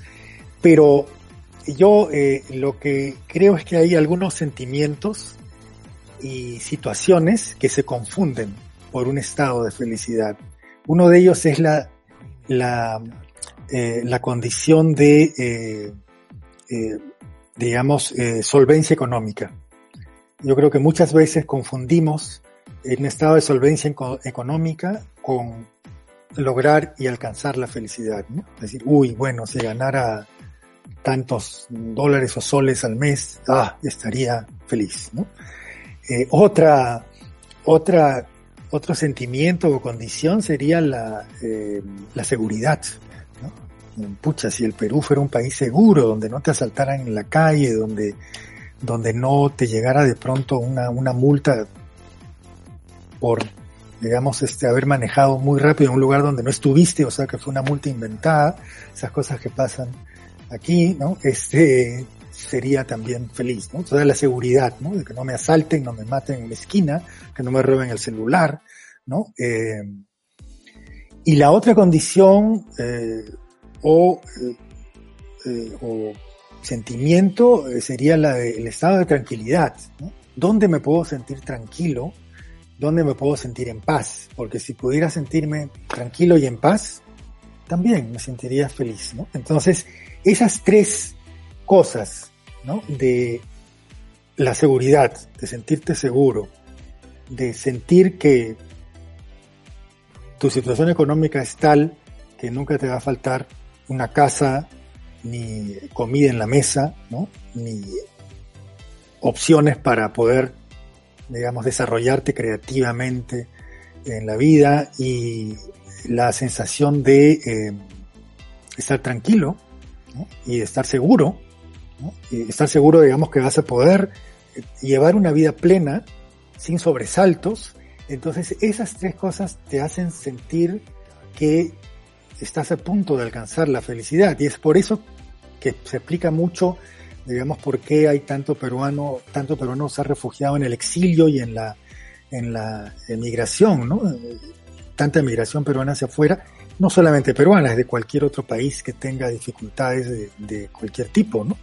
Pero yo eh, lo que creo es que hay algunos sentimientos y situaciones que se confunden por un estado de felicidad. Uno de ellos es la, la, eh, la condición de, eh, eh, digamos, solvencia económica. Yo creo que muchas veces confundimos un estado de solvencia económica con lograr y alcanzar la felicidad. ¿no? Es decir, uy, bueno, si ganara tantos dólares o soles al mes, ah, estaría feliz, ¿no? Eh, otra, otra, otro sentimiento o condición sería la, eh, la seguridad. Pucha, si el Perú fuera un país seguro, donde no te asaltaran en la calle, donde, donde no te llegara de pronto una, una multa por, digamos, este, haber manejado muy rápido en un lugar donde no estuviste, o sea, que fue una multa inventada, esas cosas que pasan aquí, ¿no? Este, sería también feliz, ¿no? Toda la seguridad, ¿no? De que no me asalten, no me maten en la esquina, que no me roben el celular, ¿no? Eh, y la otra condición eh, o, eh, o, sentimiento sería la del estado de tranquilidad, ¿no? ¿Dónde me puedo sentir tranquilo? ¿Dónde me puedo sentir en paz? Porque si pudiera sentirme tranquilo y en paz, también me sentiría feliz, ¿no? Entonces, esas tres cosas, ¿no? De la seguridad, de sentirte seguro, de sentir que tu situación económica es tal que nunca te va a faltar una casa, ni comida en la mesa, ¿no? Ni opciones para poder, digamos, desarrollarte creativamente en la vida y la sensación de eh, estar tranquilo y estar seguro estar seguro, digamos, que vas a poder llevar una vida plena, sin sobresaltos. Entonces, esas tres cosas te hacen sentir que estás a punto de alcanzar la felicidad. Y es por eso que se explica mucho, digamos, por qué hay tanto peruano, tanto peruano se ha refugiado en el exilio y en la, en la emigración, ¿no? Tanta emigración peruana hacia afuera, no solamente peruana, es de cualquier otro país que tenga dificultades de, cualquier tipo, ¿no?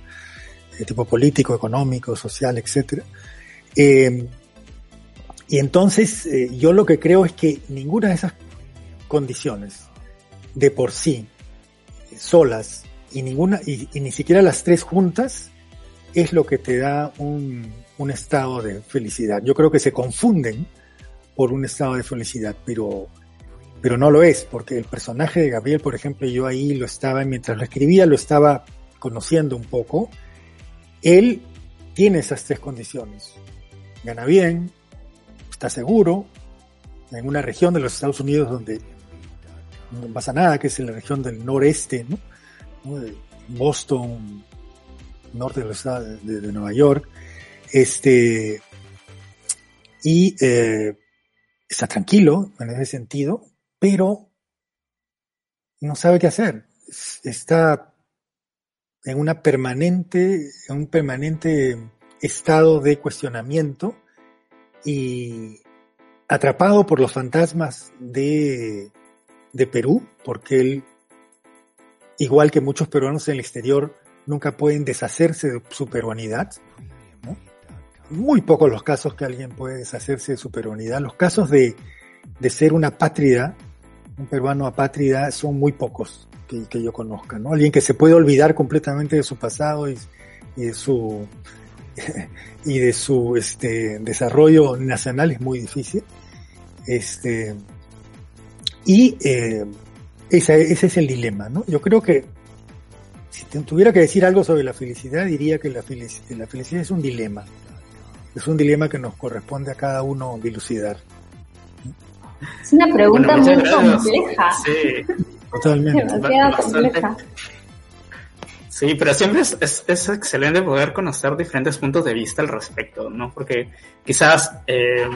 de tipo político, económico, social, etc. Eh, y entonces eh, yo lo que creo es que ninguna de esas condiciones de por sí, solas, y ninguna, y, ni siquiera las tres juntas, es lo que te da un, un estado de felicidad. Yo creo que se confunden por un estado de felicidad, pero, pero no lo es, porque el personaje de Gabriel, por ejemplo, yo ahí lo estaba, mientras lo escribía, lo estaba conociendo un poco, él tiene esas tres condiciones. Gana bien, está seguro, en una región de los Estados Unidos donde no pasa nada, que es en la región del noreste, ¿no? Boston, norte de, los, de, de Nueva York, este, y eh, está tranquilo en ese sentido, pero no sabe qué hacer. Está en una permanente, en un permanente estado de cuestionamiento y atrapado por los fantasmas de, de Perú, porque él, igual que muchos peruanos en el exterior, nunca pueden deshacerse de su peruanidad. Muy pocos los casos que alguien puede deshacerse de su peruanidad. Los casos de, de ser una apátrida, un peruano apátrida, son muy pocos que, que, yo conozca. ¿no? Alguien que se puede olvidar completamente de su pasado y, de su y de su este, desarrollo nacional es muy difícil. Este, y eh, ese, ese es el dilema, ¿no? Yo creo que si tuviera que decir algo sobre la felicidad, diría que la, felicidad, la felicidad es un dilema. Es un dilema que nos corresponde a cada uno dilucidar. Es una pregunta bueno, muy compleja. Sí. Totalmente. compleja. Sí, pero siempre es, es, es, excelente poder conocer diferentes puntos de vista al respecto, ¿no? Porque quizás eh,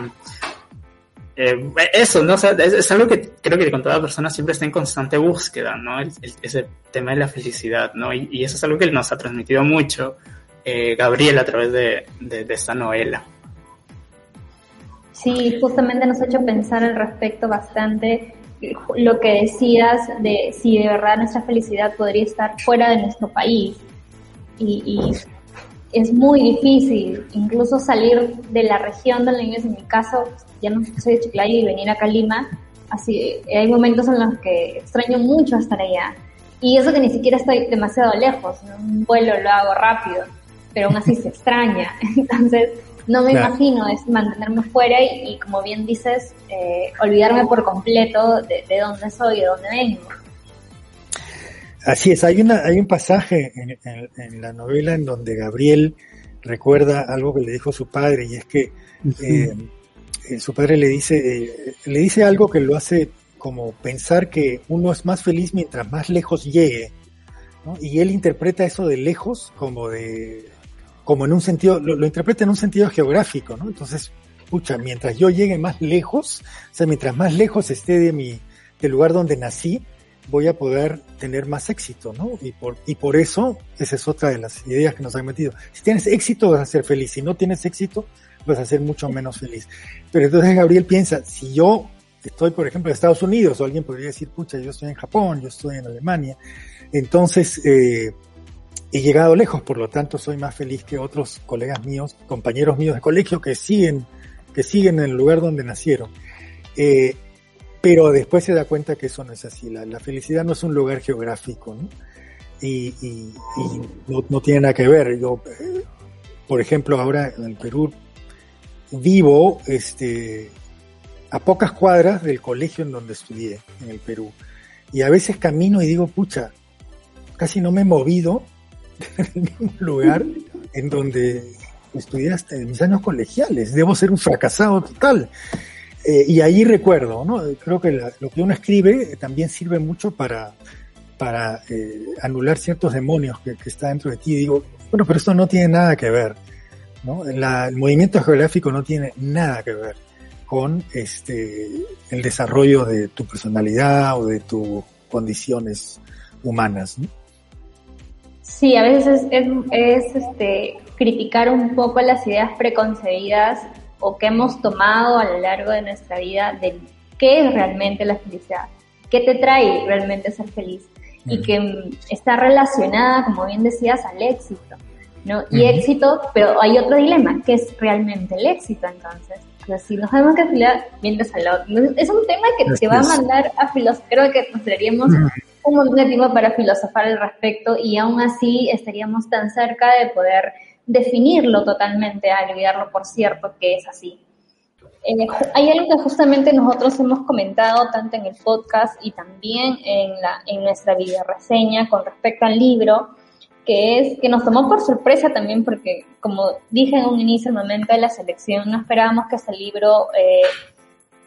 eh, eso, ¿no? O sea, es, algo que creo que con toda persona siempre está en constante búsqueda, ¿no? Ese tema de la felicidad, ¿no? Y, eso es algo que nos ha transmitido mucho eh, Gabriel a través de, de, de, esta novela. Sí, justamente nos ha hecho pensar al respecto bastante lo que decías de si de verdad nuestra felicidad podría estar fuera de nuestro país. Y es muy difícil incluso salir de la región donde vives, en mi caso, ya no soy de Chiclayo y venir acá a Lima, así hay momentos en los que extraño mucho estar allá. Y eso que ni siquiera estoy demasiado lejos, un vuelo lo hago rápido, pero aún así se extraña. Entonces, no me claro. imagino es mantenerme fuera y, y como bien dices, eh, olvidarme por completo de, de dónde soy, de dónde vengo. Así es, hay, una, hay un pasaje en, en, en, la novela en donde Gabriel recuerda algo que le dijo su padre y es que uh -huh. eh, su padre le dice, eh, le dice algo que lo hace como pensar que uno es más feliz mientras más lejos llegue. ¿no? Y él interpreta eso de lejos como de como en un sentido, lo, lo, interpreta en un sentido geográfico, ¿no? Entonces, pucha, mientras yo llegue más lejos, o sea, mientras más lejos esté de mi, del lugar donde nací, voy a poder tener más éxito, ¿no? Y por, y por eso, esa es otra de las ideas que nos han metido. Si tienes éxito, vas a ser feliz. Si no tienes éxito, vas a ser mucho menos feliz. Pero entonces Gabriel piensa, si yo estoy, por ejemplo, en Estados Unidos, o alguien podría decir, pucha, yo estoy en Japón, yo estoy en Alemania, entonces, eh, he llegado lejos, por lo tanto soy más feliz que otros colegas míos, compañeros míos de colegio que siguen, que siguen en el lugar donde nacieron. Eh, pero después se da cuenta que eso no es así. La, felicidad no es un lugar geográfico, ¿no? Y, y, y no, no, tiene nada que ver. Yo, eh, por ejemplo, ahora en el Perú vivo este, a pocas cuadras del colegio en donde estudié, en el Perú. Y a veces camino y digo, pucha, casi no me he movido en el mismo lugar en donde estudié hasta mis años colegiales. Debo ser un fracasado total. Eh, y ahí recuerdo, ¿no? Creo que la, lo que uno escribe también sirve mucho para, para eh, anular ciertos demonios que, que está dentro de ti. Y digo, bueno, pero esto no tiene nada que ver, ¿no? El movimiento geográfico no tiene nada que ver con este, el desarrollo de tu personalidad o de tus condiciones humanas, ¿no? Sí, a veces es, es, es este, criticar un poco las ideas preconcebidas o que hemos tomado a lo largo de nuestra vida de qué es realmente la felicidad, qué te trae realmente ser feliz y mm. que está relacionada, como bien decías, al éxito, ¿no? Y mm. éxito, pero hay otro dilema, ¿qué es realmente el éxito entonces? O sea, si nos sabemos que felicidad bien de salud, es un tema que te va a mandar a filosofar, creo que nos daríamos mm. un montón de tiempo para filosofar al respecto y aún así estaríamos tan cerca de poder definirlo totalmente al olvidarlo por cierto que es así. Eh, hay algo que justamente nosotros hemos comentado tanto en el podcast y también en, la, en nuestra video reseña con respecto al libro, que es que nos tomó por sorpresa también porque, como dije en un inicio, el momento de la selección, no esperábamos que ese libro eh,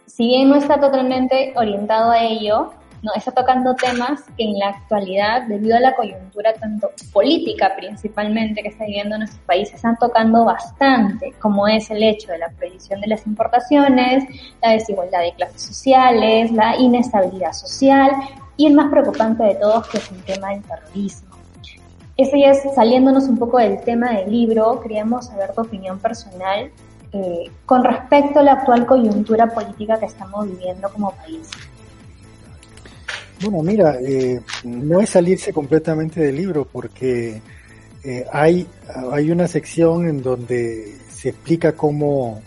si bien no está totalmente orientado a ello, no está tocando temas que en la actualidad, debido a la coyuntura tanto política principalmente que está viviendo nuestro país, están tocando bastante, como es el hecho de la prohibición de las importaciones, la desigualdad de clases sociales, la inestabilidad social y el más preocupante de todos, que es el tema del terrorismo. Ese ya es saliéndonos un poco del tema del libro, queríamos saber tu opinión personal eh, con respecto a la actual coyuntura política que estamos viviendo como país. Bueno, mira, eh, no es salirse completamente del libro porque eh, hay, hay una sección en donde se explica cómo,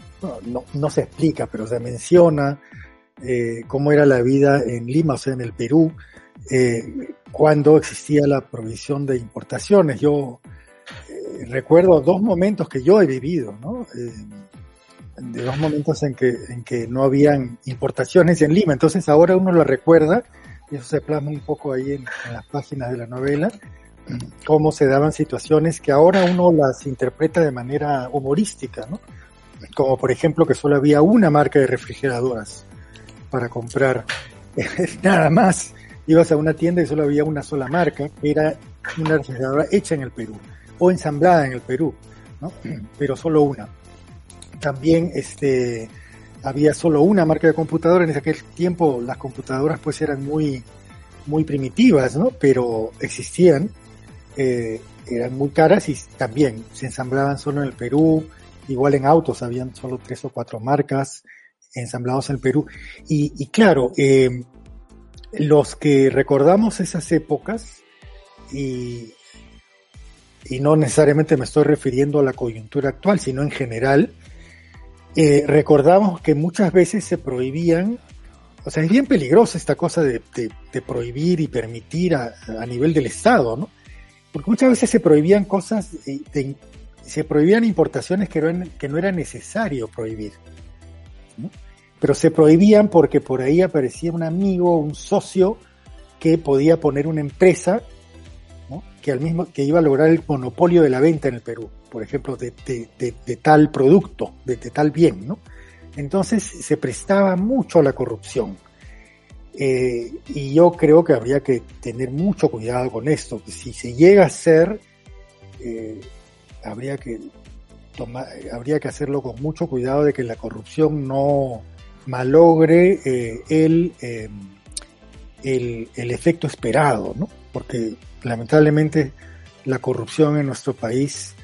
no, no se explica, pero se menciona eh, cómo era la vida en Lima, o sea, en el Perú, cuando existía la provisión de importaciones. Yo recuerdo dos momentos que yo he vivido, ¿no? de dos momentos en que, en que no habían importaciones en Lima. Entonces ahora uno lo recuerda eso se plasma un poco ahí en, las páginas de la novela, cómo se daban situaciones que ahora uno las interpreta de manera humorística, ¿no? Como por ejemplo que solo había una marca de refrigeradoras para comprar, nada más. Ibas a una tienda y solo había una sola marca, que era una refrigeradora hecha en el Perú o ensamblada en el Perú, ¿no? Pero solo una. También este había solo una marca de computadora. En aquel tiempo las computadoras pues eran muy, muy primitivas, ¿no? Pero existían, eh, eran muy caras y también se ensamblaban solo en el Perú. Igual en autos habían solo tres o cuatro marcas ensamblados en el Perú. Y, claro, eh, los que recordamos esas épocas y, y no necesariamente me estoy refiriendo a la coyuntura actual, sino en general, eh, recordamos que muchas veces se prohibían, o sea, es bien peligrosa esta cosa de, prohibir y permitir a, nivel del Estado, ¿no? Porque muchas veces se prohibían cosas, se prohibían importaciones que, no, no era necesario prohibir, ¿no? Pero se prohibían porque por ahí aparecía un amigo, un socio que podía poner una empresa que al mismo que iba a lograr el monopolio de la venta en el Perú por ejemplo, de, tal producto, de, tal bien, ¿no? Entonces se prestaba mucho a la corrupción. Eh, y yo creo que habría que tener mucho cuidado con esto. Si se llega a hacer, eh, habría que tomar, habría que hacerlo con mucho cuidado de que la corrupción no malogre eh, el, el, el efecto esperado, ¿no? Porque lamentablemente la corrupción en nuestro país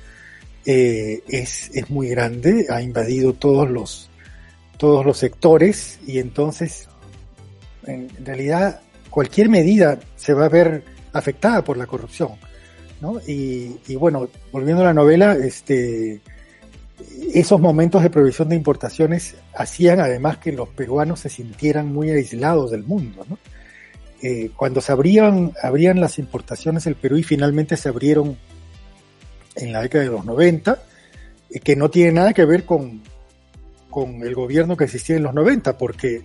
eh, es, es muy grande, ha invadido todos los, todos los sectores y entonces en realidad cualquier medida se va a ver afectada por la corrupción. ¿no? Y, y bueno, volviendo a la novela, este, esos momentos de prohibición de importaciones hacían además que los peruanos se sintieran muy aislados del mundo. Eh, cuando se abrían, abrían las importaciones del Perú y finalmente se abrieron en la década de los 90, eh, que no tiene nada que ver con, con el gobierno que existía en los 90, porque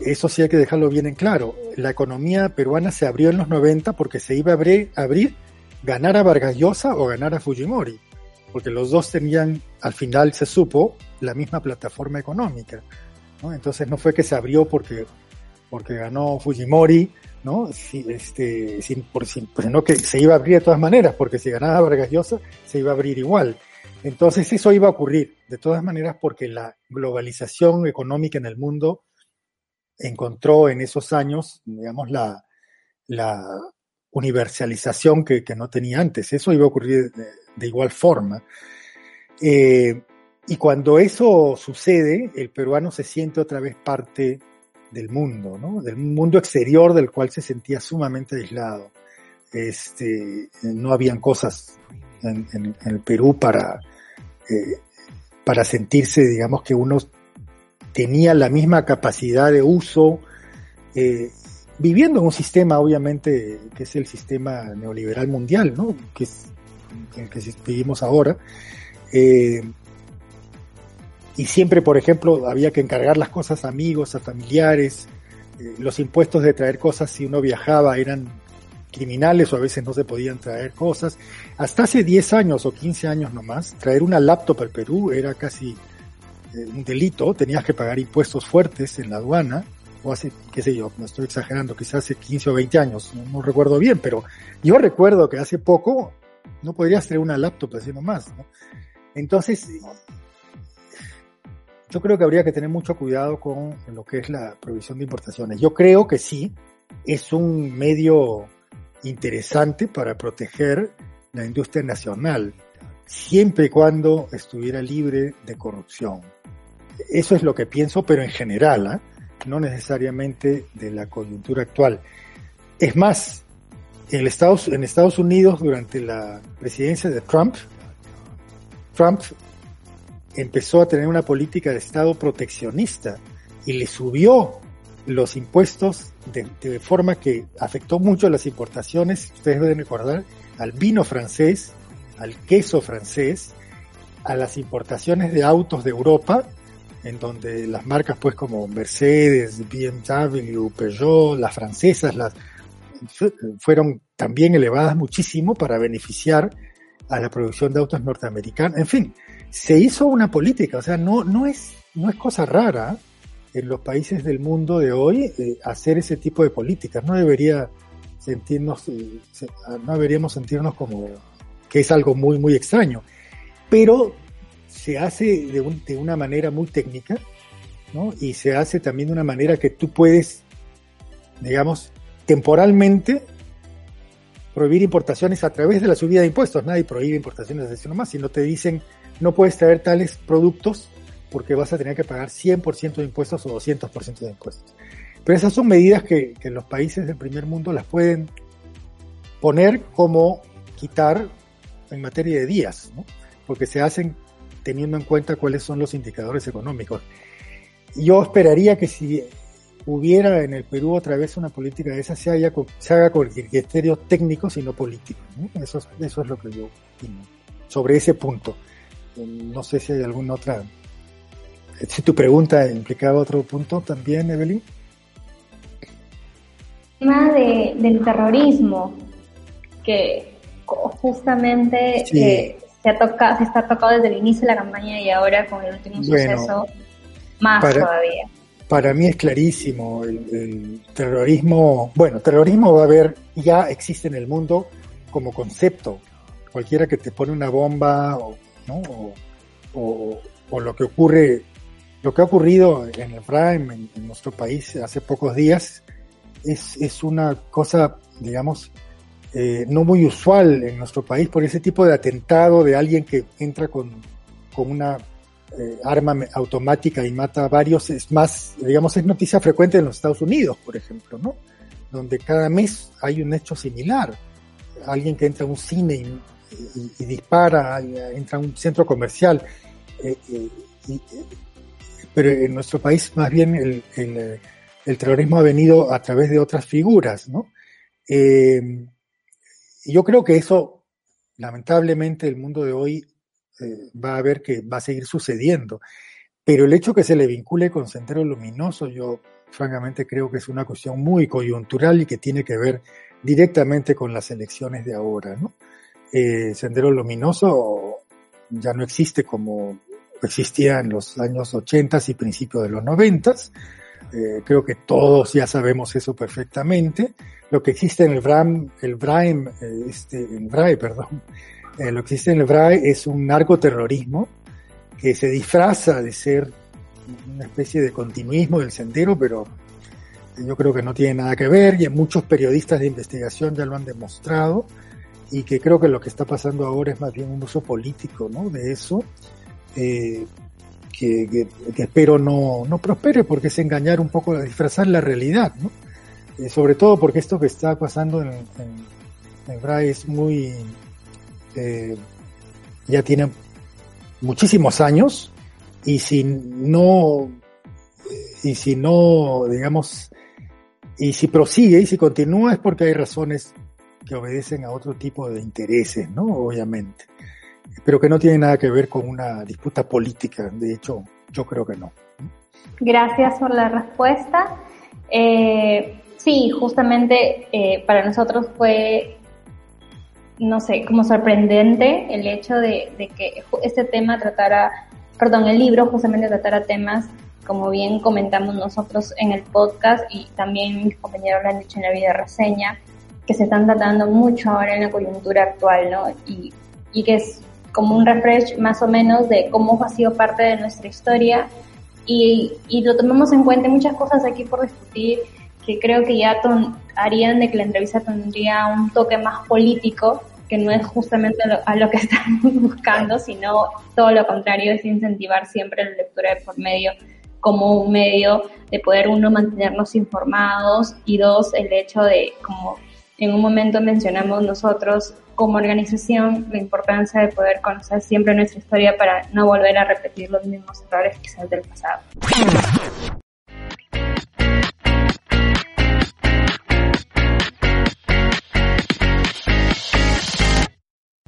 eso sí hay que dejarlo bien en claro. La economía peruana se abrió en los 90 porque se iba a abrir, ganar a Vargas Llosa o ganar a Fujimori, porque los dos tenían, al final se supo, la misma plataforma económica. Entonces no fue que se abrió porque, porque ganó Fujimori ¿no? Si, este, sin, por, sin, pues, sino que se iba a abrir de todas maneras, porque si ganaba Vargas Llosa, se iba a abrir igual. Entonces eso iba a ocurrir de todas maneras porque la globalización económica en el mundo encontró en esos años, digamos, la, universalización que, que, no tenía antes. Eso iba a ocurrir de, igual forma. Eh, y cuando eso sucede, el peruano se siente otra vez parte del mundo, ¿no? Del mundo exterior del cual se sentía sumamente aislado. Este, no habían cosas en, el Perú para, eh, para sentirse, digamos, que uno tenía la misma capacidad de uso, eh, viviendo en un sistema, obviamente, que es el sistema neoliberal mundial, ¿no? Que es el que vivimos ahora. Eh, y siempre, por ejemplo, había que encargar las cosas a amigos, a familiares. Eh, los impuestos de traer cosas si uno viajaba eran criminales o a veces no se podían traer cosas. Hasta hace 10 años o 15 años nomás, traer una laptop al Perú era casi eh, un delito, tenías que pagar impuestos fuertes en la aduana, o hace, qué sé yo, no estoy exagerando, quizás hace 15 o 20 años, no, recuerdo bien, pero yo recuerdo que hace poco no podrías tener una laptop así nomás, ¿no? Entonces, yo creo que habría que tener mucho cuidado con lo que es la provisión de importaciones. Yo creo que sí, es un medio interesante para proteger la industria nacional, siempre y cuando estuviera libre de corrupción. Eso es lo que pienso, pero en general, ¿ah? no necesariamente de la coyuntura actual. Es más, en Estados, en Estados Unidos, durante la presidencia de Trump, Trump empezó a tener una política de Estado proteccionista y le subió los impuestos de, forma que afectó mucho las importaciones, ustedes deben recordar, al vino francés, al queso francés, a las importaciones de autos de Europa, en donde las marcas pues como Mercedes, BMW, Peugeot, las francesas, las fueron también elevadas muchísimo para beneficiar a la producción de autos norteamericanos. En fin, se hizo una política, o sea, no, no, es, no es cosa rara en los países del mundo de hoy eh, hacer ese tipo de políticas. No debería sentirnos, eh, no deberíamos sentirnos como que es algo muy, muy extraño. Pero se hace de, de una manera muy técnica, ¿no? Y se hace también de una manera que tú puedes, digamos, temporalmente prohibir importaciones a través de la subida de impuestos. Nadie prohíbe importaciones eso nomás, si no te dicen no puedes traer tales productos porque vas a tener que pagar 100% de impuestos o 200% de impuestos. Pero esas son medidas que, que, los países del primer mundo las pueden poner como quitar en materia de días, porque se hacen teniendo en cuenta cuáles son los indicadores económicos. Yo esperaría que si hubiera en el Perú otra vez una política de esa, se, haya, se haga con criterios técnicos y no políticos. Eso, eso es lo que yo opino sobre ese punto. No sé si hay alguna otra si tu pregunta implicaba otro punto también, Evelyn. El tema de, del terrorismo, que justamente eh, se, ha tocado, se está tocado desde el inicio de la campaña y ahora con el último suceso, más todavía. Para mí es clarísimo, el, terrorismo, bueno, terrorismo va a haber, ya existe en el mundo como concepto. Cualquiera que te pone una bomba o, ¿no? o, o lo que ocurre lo que ha ocurrido en el Prime, en, nuestro país, hace pocos días, es, es una cosa, digamos, eh, no muy usual en nuestro país por ese tipo de atentado de alguien que entra con, con una eh, arma automática y mata a varios. Es más, digamos, es noticia frecuente en los Estados Unidos, por ejemplo, ¿no? Donde cada mes hay un hecho similar. Alguien que entra a un cine y, dispara, entra a un centro comercial. Eh, y, pero en nuestro país más bien el, el, terrorismo ha venido a través de otras figuras, ¿no? Eh, yo creo que eso, lamentablemente, el mundo de hoy eh, va a ver que va a seguir sucediendo. Pero el hecho que se le vincule con Sendero Luminoso, yo francamente creo que es una cuestión muy coyuntural y que tiene que ver directamente con las elecciones de ahora, ¿no? Eh, Sendero Luminoso ya no existe como existía en los años 80 y principios de los 90. Eh, creo que todos ya sabemos eso perfectamente. Lo que existe en el BRAM, el BRAIM, eh, este, el BRAE, perdón, eh, lo que existe en el BRAE es un narcoterrorismo que se disfraza de ser una especie de continuismo del sendero, pero yo creo que no tiene nada que ver y muchos periodistas de investigación ya lo han demostrado y que creo que lo que está pasando ahora es más bien un uso político ¿no? de eso eh, que, espero no, no, prospere porque es engañar un poco, disfrazar la realidad, ¿no? Eh, sobre todo porque esto que está pasando en, en, es muy, eh, ya tiene muchísimos años y si no, y si no, digamos, y si prosigue y si continúa es porque hay razones que obedecen a otro tipo de intereses, ¿no? Obviamente pero que no tiene nada que ver con una disputa política. De hecho, yo creo que no. Gracias por la respuesta. Eh, sí, justamente eh, para nosotros fue, no sé, como sorprendente el hecho de, que este tema tratara perdón, el libro justamente tratara temas, como bien comentamos nosotros en el podcast y también mis compañeros lo han dicho en la vida reseña, que se están tratando mucho ahora en la coyuntura actual, ¿no? Y, y que es como un refresh más o menos de cómo ha sido parte de nuestra historia y, y lo tomamos en cuenta. muchas cosas aquí por discutir que creo que ya harían de que la entrevista tendría un toque más político, que no es justamente a lo que estamos buscando, sino todo lo contrario, es incentivar siempre la lectura de por medio como un medio de poder uno mantenernos informados y dos, el hecho de, como en un momento mencionamos nosotros como organización, la importancia de poder conocer siempre nuestra historia para no volver a repetir los mismos errores quizás del pasado.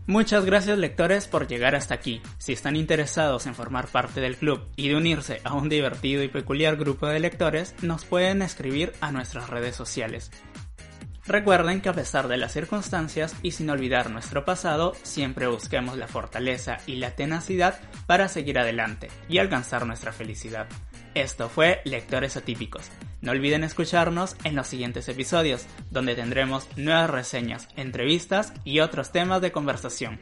Muchas gracias lectores por llegar hasta aquí. Si están interesados en formar parte del club y de unirse a un divertido y peculiar grupo de lectores, nos pueden escribir a nuestras redes sociales. Recuerden que a pesar de las circunstancias y sin olvidar nuestro pasado, siempre busquemos la fortaleza y la tenacidad para seguir adelante y alcanzar nuestra felicidad. Esto fue Lectores Atípicos. No olviden escucharnos en los siguientes episodios, donde tendremos nuevas reseñas, entrevistas y otros temas de conversación.